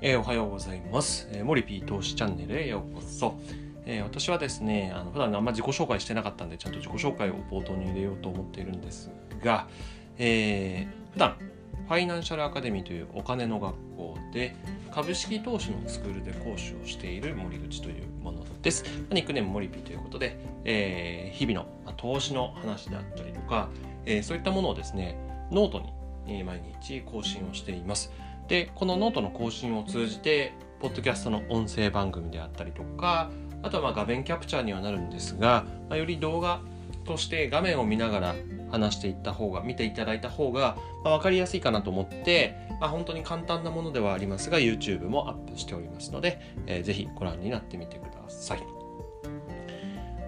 えー、おはようございます。えー、モリピー投資チャンネルへようこそ。えー、私はですね、あの普段あんま自己紹介してなかったんで、ちゃんと自己紹介を冒頭に入れようと思っているんですが、えー、普段ファイナンシャルアカデミーというお金の学校で株式投資のスクールで講師をしている森口というものです。ニックネームモリピーということで、えー、日々の、まあ、投資の話であったりとか、えー、そういったものをですね、ノートに、えー、毎日更新をしています。でこのノートの更新を通じてポッドキャストの音声番組であったりとかあとはまあ画面キャプチャーにはなるんですが、まあ、より動画として画面を見ながら話していった方が見ていただいた方が、まあ、分かりやすいかなと思って、まあ、本当に簡単なものではありますが YouTube もアップしておりますので、えー、ぜひご覧になってみてください。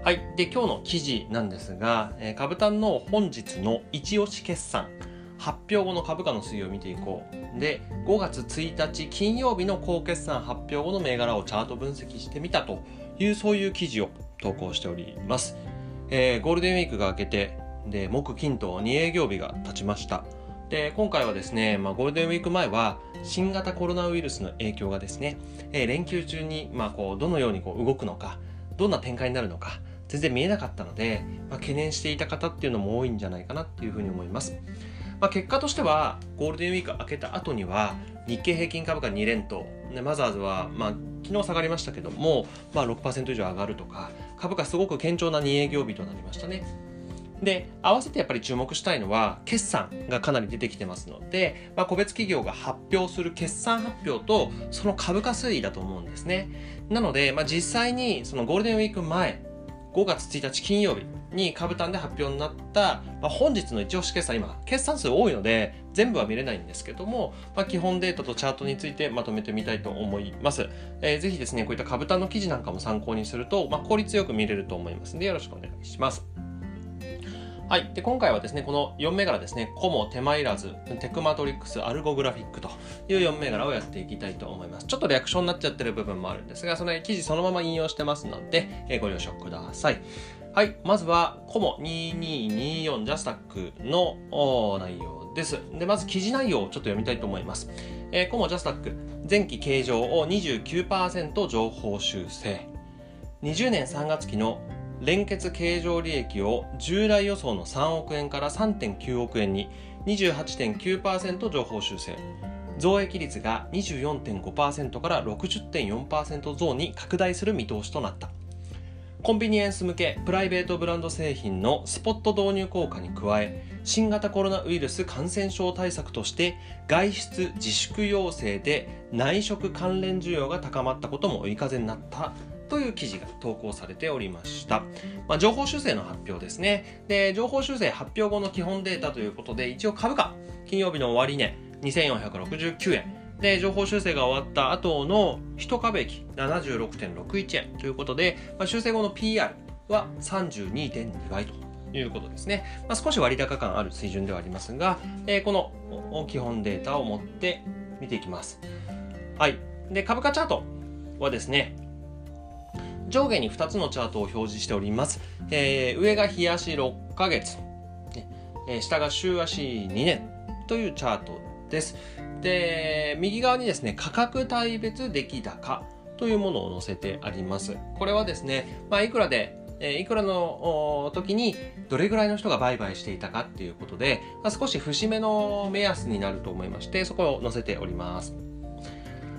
はい。で、今日の記事なんですが、えー、株探の本日の一押し決算発表後の株価の推移を見ていこう。で、5月1日金曜日の高決算発表後の銘柄をチャート分析してみたという、そういう記事を投稿しております。えー、ゴールデンウィークが明けて、で、木金と2営業日が経ちました。で、今回はですね、まあ、ゴールデンウィーク前は新型コロナウイルスの影響がですね、えー、連休中に、まあ、こう、どのようにこう動くのか、どんな展開になるのか、全然見えなかったので、まあ、懸念していた方っていうのも多いんじゃないかなっていうふうに思います。まあ、結果としてはゴールデンウィーク明けた後には日経平均株価2連投でマザーズは、まあ、昨日下がりましたけども、まあ、6%以上上がるとか株価すごく堅調な2営業日となりましたね。で合わせてやっぱり注目したいのは決算がかなり出てきてますので、まあ、個別企業が発表する決算発表とその株価推移だと思うんですねなので、まあ、実際にそのゴールデンウィーク前5月1日金曜日に株単で発表になった、まあ、本日の一押し決算、今、決算数多いので、全部は見れないんですけども、まあ、基本データとチャートについてまとめてみたいと思います。えー、ぜひですね、こういった株単の記事なんかも参考にすると、まあ、効率よく見れると思いますので、よろしくお願いします。はい。で、今回はですね、この4銘柄ですね、コモ、手間いらず、テクマトリックス、アルゴグラフィックという4銘柄をやっていきたいと思います。ちょっとリアクションになっちゃってる部分もあるんですが、その記事そのまま引用してますので、えー、ご了承ください。はい。まずは、コモ2224ジャスタックの内容です。で、まず記事内容をちょっと読みたいと思います。えー、コモジャスタック、前期計上を29%情報修正。20年3月期の連結経常利益を従来予想の3億円から3.9億円に28.9%情報修正増益率が24.5%から60.4%増に拡大する見通しとなったコンビニエンス向けプライベートブランド製品のスポット導入効果に加え新型コロナウイルス感染症対策として外出自粛要請で内食関連需要が高まったことも追い風になったという記事が投稿されておりました。まあ、情報修正の発表ですね。で、情報修正発表後の基本データということで、一応株価、金曜日の終値、2469円。で、情報修正が終わった後の1株益76.61円ということで、まあ、修正後の PR は32.2倍ということですね。まあ、少し割高感ある水準ではありますが、えー、この基本データを持って見ていきます。はい。で、株価チャートはですね、上下に2つのチャートを表示しております。えー、上が日足6ヶ月、えー、下が週足2年というチャートです。で、右側にですね、価格帯別出来高というものを載せてあります。これはですね、まあ、いくらでえいくらの時にどれぐらいの人が売買していたかっていうことで、まあ、少し節目の目安になると思いまして、そこを載せております。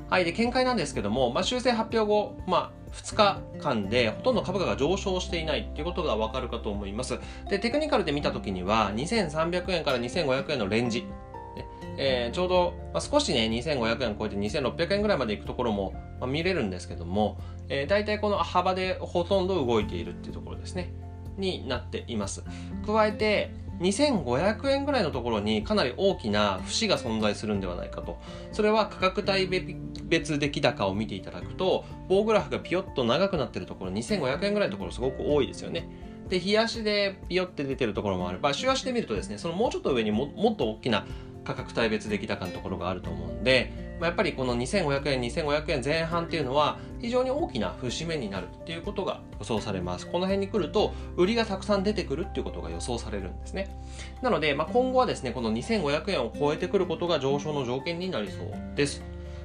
はい。で、見解なんですけども、まあ、修正発表後、まあ、2日間でほとんど株価が上昇していないっていうことがわかるかと思います。で、テクニカルで見たときには、2300円から2500円のレンジ。えー、ちょうど、まあ、少しね、2500円超えて2600円ぐらいまで行くところも、まあ、見れるんですけども、えー、大体この幅でほとんど動いているっていうところですね。になっています。加えて、2500円ぐらいのところにかなり大きな節が存在するんではないかと。それは価格帯別出来高を見ていただくと、棒グラフがピヨッと長くなってるところ、2500円ぐらいのところすごく多いですよね。で、日足でピヨって出てるところもあれば、週足で見るとですね、そのもうちょっと上にももっと大きな価格帯別出来高のところがあると思うんで、まあ、やっぱりこの2500円、2500円前半っていうのは非常に大きな節目になるっていうことが予想されます。この辺に来ると売りがたくさん出てくるっていうことが予想されるんですね。なので、まあ、今後はですね、この2500円を超えてくることが上昇の条件になりそうです。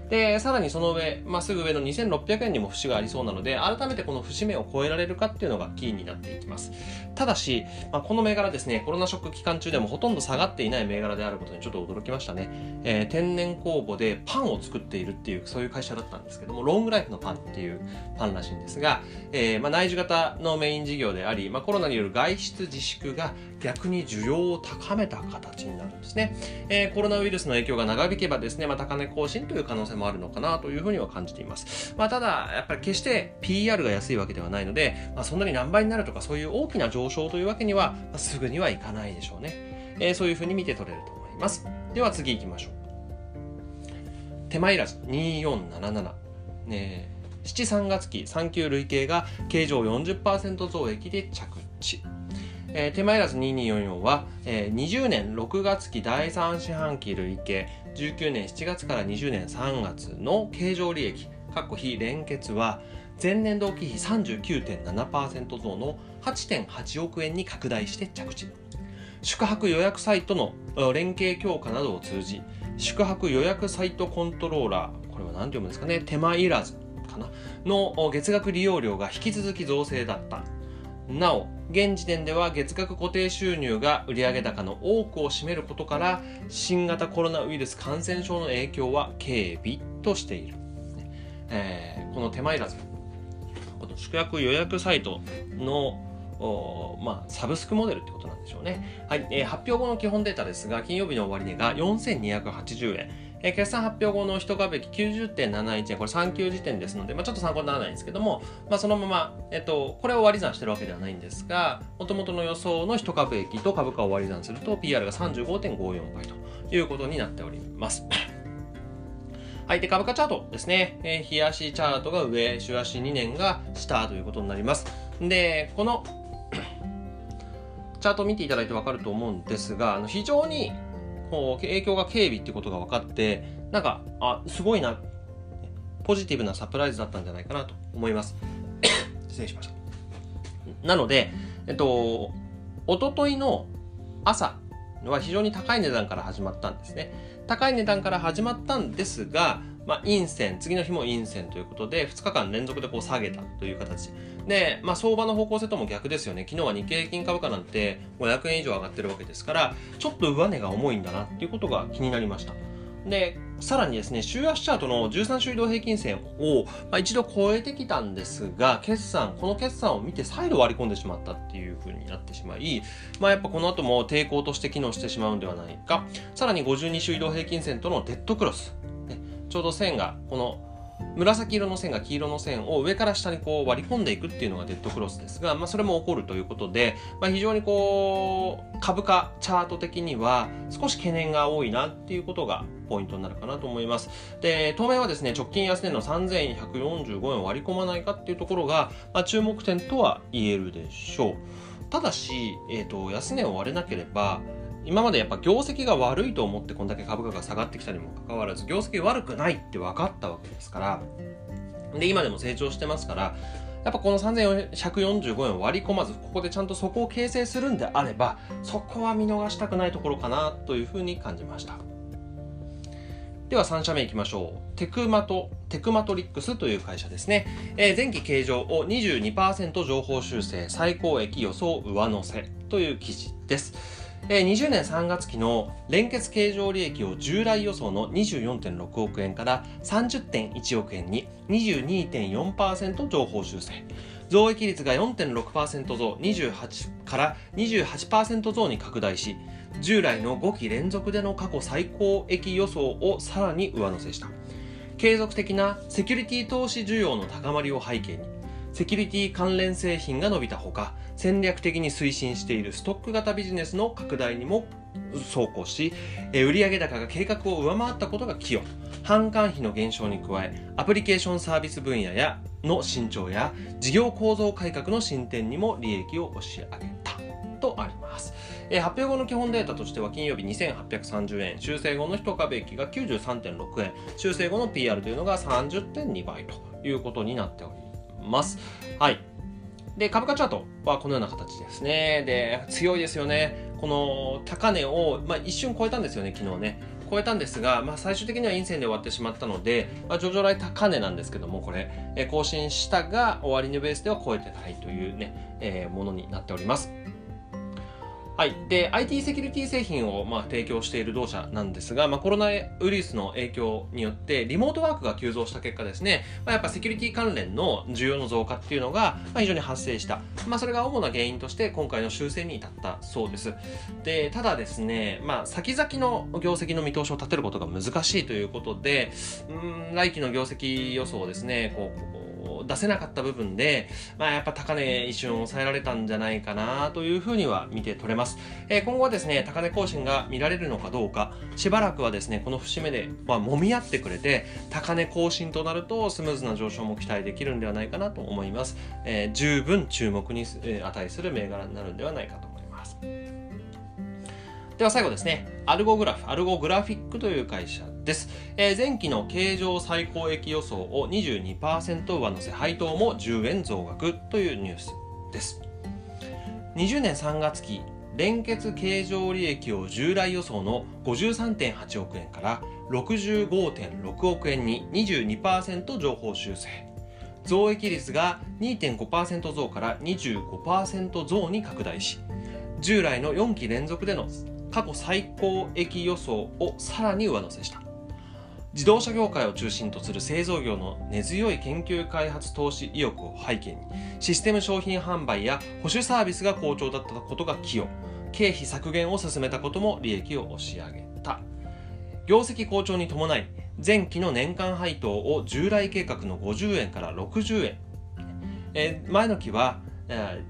で、さらにその上、まあ、すぐ上の2600円にも節がありそうなので、改めてこの節目を超えられるかっていうのがキーになっていきます。ただし、まあ、この銘柄ですね、コロナショック期間中でもほとんど下がっていない銘柄であることにちょっと驚きましたね。えー、天然酵母でパンを作っているっていう、そういう会社だったんですけども、ロングライフのパンっていうパンらしいんですが、えー、まあ、内需型のメイン事業であり、まあ、コロナによる外出自粛が逆に需要を高めた形になるんですね。えー、コロナウイルスの影響が長引けばですね、まあ、高値更新という可能性もあるのかなというふうには感じています。まあ、ただ、やっぱり決して PR が安いわけではないので、まあ、そんなに何倍になるとかそういう大きな上昇というわけには、まあ、すぐにはいかないでしょうね。えー、そういうふうに見て取れると思います。では次行きましょう。手間いらず2477。ね7、3月期3級累計が経常40%増益で着地。えー、手前らず2244は、えー、20年6月期第3四半期累計19年7月から20年3月の経常利益非連結は前年同期比39.7%増の8.8億円に拡大して着地。宿泊予約サイトの連携強化などを通じ宿泊予約サイトコントローラーこれは何て読むんですかね手間いらずかなの月額利用料が引き続き増勢だった。なお現時点では月額固定収入が売上高の多くを占めることから新型コロナウイルス感染症の影響は軽微としている、えー、この手間いらずこの宿泊予約サイトのおまあ、サブスクモデルってことなんでしょうね。はい、えー、発表後の基本データですが、金曜日の終値が4280円。えー、決算発表後の一株益90.71円、これ3級時点ですので、まあ、ちょっと参考にならないんですけども、まあ、そのまま、えっと、これを割り算してるわけではないんですが、もともとの予想の一株益と株価を割り算すると、PR が35.54倍ということになっております。はい。で、株価チャートですね。えー、日足チャートが上、週足2年が下ということになります。で、この チャートを見ていただいてわかると思うんですが、あの非常にこう影響が警備ってことが分かってなんかあすごいな。ポジティブなサプライズだったんじゃないかなと思います。失礼しました。なのでえっとおとといの朝は非常に高い値段から始まったんですね。高い値段から始まったんですがまあ、陰線、次の日も陰線ということで、2日間連続でこう下げたという形。で、まあ、相場の方向性とも逆ですよね。昨日は日経平均株価なんて500円以上上がってるわけですから、ちょっと上値が重いんだなっていうことが気になりました。で、さらにですね、週足チャートの13週移動平均線を、まあ、一度超えてきたんですが、決算、この決算を見て再度割り込んでしまったっていう風になってしまい、まあ、やっぱこの後も抵抗として機能してしまうんではないか。さらに52週移動平均線とのデッドクロス。ちょうど線がこの紫色の線が黄色の線を上から下にこう割り込んでいくっていうのがデッドクロスですが、まあ、それも起こるということで、まあ、非常にこう株価チャート的には少し懸念が多いなっていうことがポイントになるかなと思います。で、当面はですね、直近安値の3145円を割り込まないかっていうところが、まあ、注目点とは言えるでしょう。ただし、えっ、ー、と、安値を割れなければ、今までやっぱ業績が悪いと思ってこんだけ株価が下がってきたにもかかわらず業績悪くないって分かったわけですからで今でも成長してますからやっぱこの3145円を割り込まずここでちゃんとそこを形成するんであればそこは見逃したくないところかなというふうに感じましたでは3社目いきましょう。テクマト、テクマトリックスという会社ですね。えー、前期計上を22%情報修正、最高益予想上乗せという記事です。20年3月期の連結経常利益を従来予想の24.6億円から30.1億円に22.4%情報修正。増益率が4.6%増28から28%増に拡大し、従来の5期連続での過去最高益予想をさらに上乗せした。継続的なセキュリティ投資需要の高まりを背景に、セキュリティ関連製品が伸びたほか、戦略的に推進しているストック型ビジネスの拡大にも走行し、売上高が計画を上回ったことが寄与。販管費の減少に加え、アプリケーションサービス分野やの伸長や事業構造改革の進展にも利益を押し上げたとあります。え発表後の基本データとしては金曜日2830円、修正後の1株益が93.6円、修正後の PR というのが30.2倍ということになっております。ます。はい。で、株価チャートはこのような形ですね。で、強いですよね。この高値を、まあ、一瞬超えたんですよね、昨日ね。超えたんですが、まあ、最終的には陰線で終わってしまったので、まあ、上場来高値なんですけどもこれ、え、更新したが終値ベースでは超えてないというね、えー、ものになっております。はい、で IT セキュリティ製品をまあ提供している同社なんですが、まあ、コロナウイルスの影響によってリモートワークが急増した結果ですね、まあ、やっぱセキュリティ関連の需要の増加っていうのがまあ非常に発生した、まあ、それが主な原因として今回の修正に至ったそうです。でただですね、まあ、先々の業績の見通しを立てることが難しいということでうん来期の業績予想をですねこう出せなかった部分で、まあ、やっぱ高値一瞬抑えられたんじゃないかなというふうには見て取れます。えー、今後はですね、高値更新が見られるのかどうか、しばらくはですね、この節目で、まあ、揉み合ってくれて、高値更新となるとスムーズな上昇も期待できるんではないかなと思います。えー、十分注目に値する銘柄になるんではないかと思います。では最後ですね、アルゴグラフ、アルゴグラフィックという会社です。えー、前期の経常最高益予想を22%上乗せ、配当も10円増額というニュースです。20年3月期、連結経常利益を従来予想の53.8億円から65.6億円に22%情報修正。増益率が2.5%増から25%増に拡大し、従来の4期連続での過去最高益予想をさらに上乗せした。自動車業界を中心とする製造業の根強い研究開発投資意欲を背景にシステム商品販売や保守サービスが好調だったことが寄与経費削減を進めたことも利益を押し上げた。業績好調に伴い前期の年間配当を従来計画の50円から60円、え前の期は、え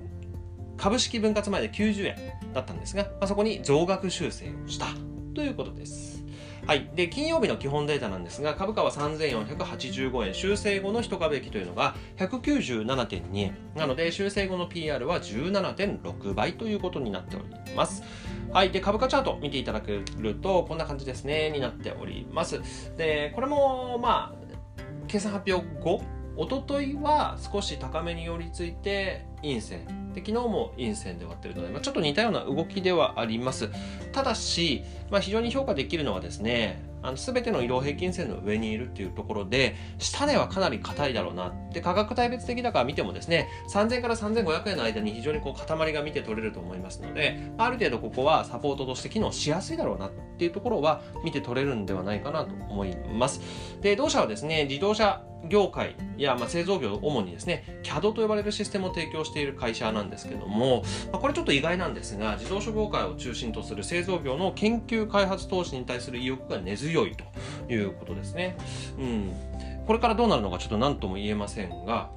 株式分割前で90円だったんですが、まあ、そこに増額修正をしたということです。はい。で、金曜日の基本データなんですが、株価は3485円、修正後の一株益というのが197.2円。なので、修正後の PR は17.6倍ということになっております。はい。で、株価チャート見ていただけると、こんな感じですね、になっております。で、これも、まあ、計算発表後、おとといは少し高めに寄りついて陰線。で昨日も陰線で割ってるので、まあ、ちょっと似たような動きではあります。ただし、まあ、非常に評価できるのはですねあの全ての移動平均線の上にいるっていうところで下値はかなり硬いだろうなで価格帯別的だから見てもですね3000から3500円の間に非常にこう塊が見て取れると思いますのである程度ここはサポートとして機能しやすいだろうなっていうところは見て取れるんではないかなと思います。で同社はですね自動車業界や、まあ、製造業主にですね CAD と呼ばれるシステムを提供している会社なんですけども、まあ、これちょっと意外なんですが自動車業界を中心とする製造業の研究開発投資に対する意欲が根強強いということですね。うん、これからどうなるのかちょっと何とも言えませんが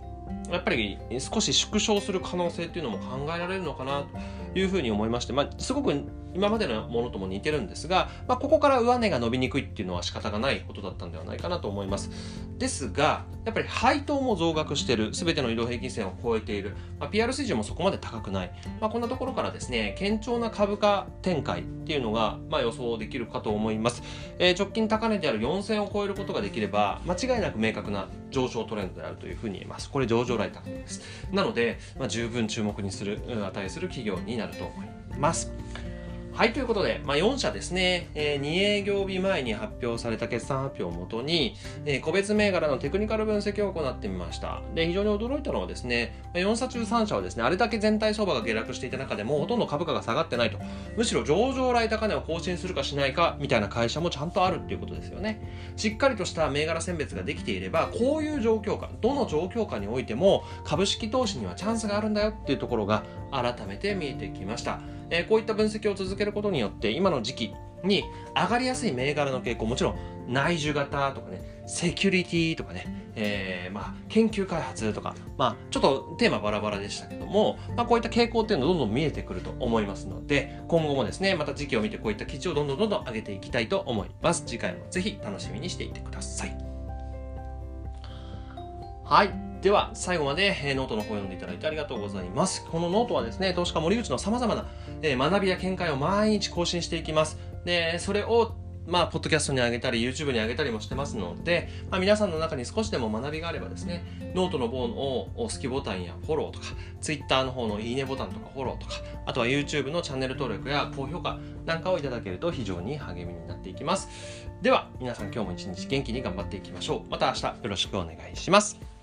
やっぱり少し縮小する可能性っていうのも考えられるのかなというふうに思いまして、まあ、すごく今までのものとも似てるんですが、まあ、ここから上値が伸びにくいっていうのは仕方がないことだったんではないかなと思います。ですが、やっぱり配当も増額してる、すべての移動平均線を超えている、まあ、PR 水準もそこまで高くない、まあ、こんなところからですね、堅調な株価展開っていうのが、まあ、予想できるかと思います。えー、直近高値である4000を超えることができれば、間違いなく明確な上昇トレンドであるというふうに言えます。これ上場来高値です。なので、まあ、十分注目にする、値する企業になると思います。はい、ということで、まあ、4社ですね、えー、2営業日前に発表された決算発表をもとに、えー、個別銘柄のテクニカル分析を行ってみました。で、非常に驚いたのはですね、4社中3社はですね、あれだけ全体相場が下落していた中でも、ほとんど株価が下がってないと。むしろ上場来高値を更新するかしないか、みたいな会社もちゃんとあるっていうことですよね。しっかりとした銘柄選別ができていれば、こういう状況下、どの状況下においても、株式投資にはチャンスがあるんだよっていうところが改めて見えてきました。えー、こういった分析を続けることによって今の時期に上がりやすい銘柄の傾向もちろん内需型とかねセキュリティとかね、えー、まあ研究開発とかまあちょっとテーマバラバラでしたけども、まあ、こういった傾向っていうのどんどん見えてくると思いますので今後もですねまた時期を見てこういった記事をどんどんどんどん上げていきたいと思います。次回もぜひ楽しみにしていてください。はい。では、最後まで、えノートの方を読んでいただいてありがとうございます。このノートはですね、投資家森内の様々な、え学びや見解を毎日更新していきます。で、それをまあ、ポッドキャストに上げたり、YouTube に上げたりもしてますので、まあ、皆さんの中に少しでも学びがあればですね、ノートの方の好きボタンやフォローとか、Twitter の方のいいねボタンとかフォローとか、あとは YouTube のチャンネル登録や高評価なんかをいただけると非常に励みになっていきます。では、皆さん今日も一日元気に頑張っていきましょう。また明日よろしくお願いします。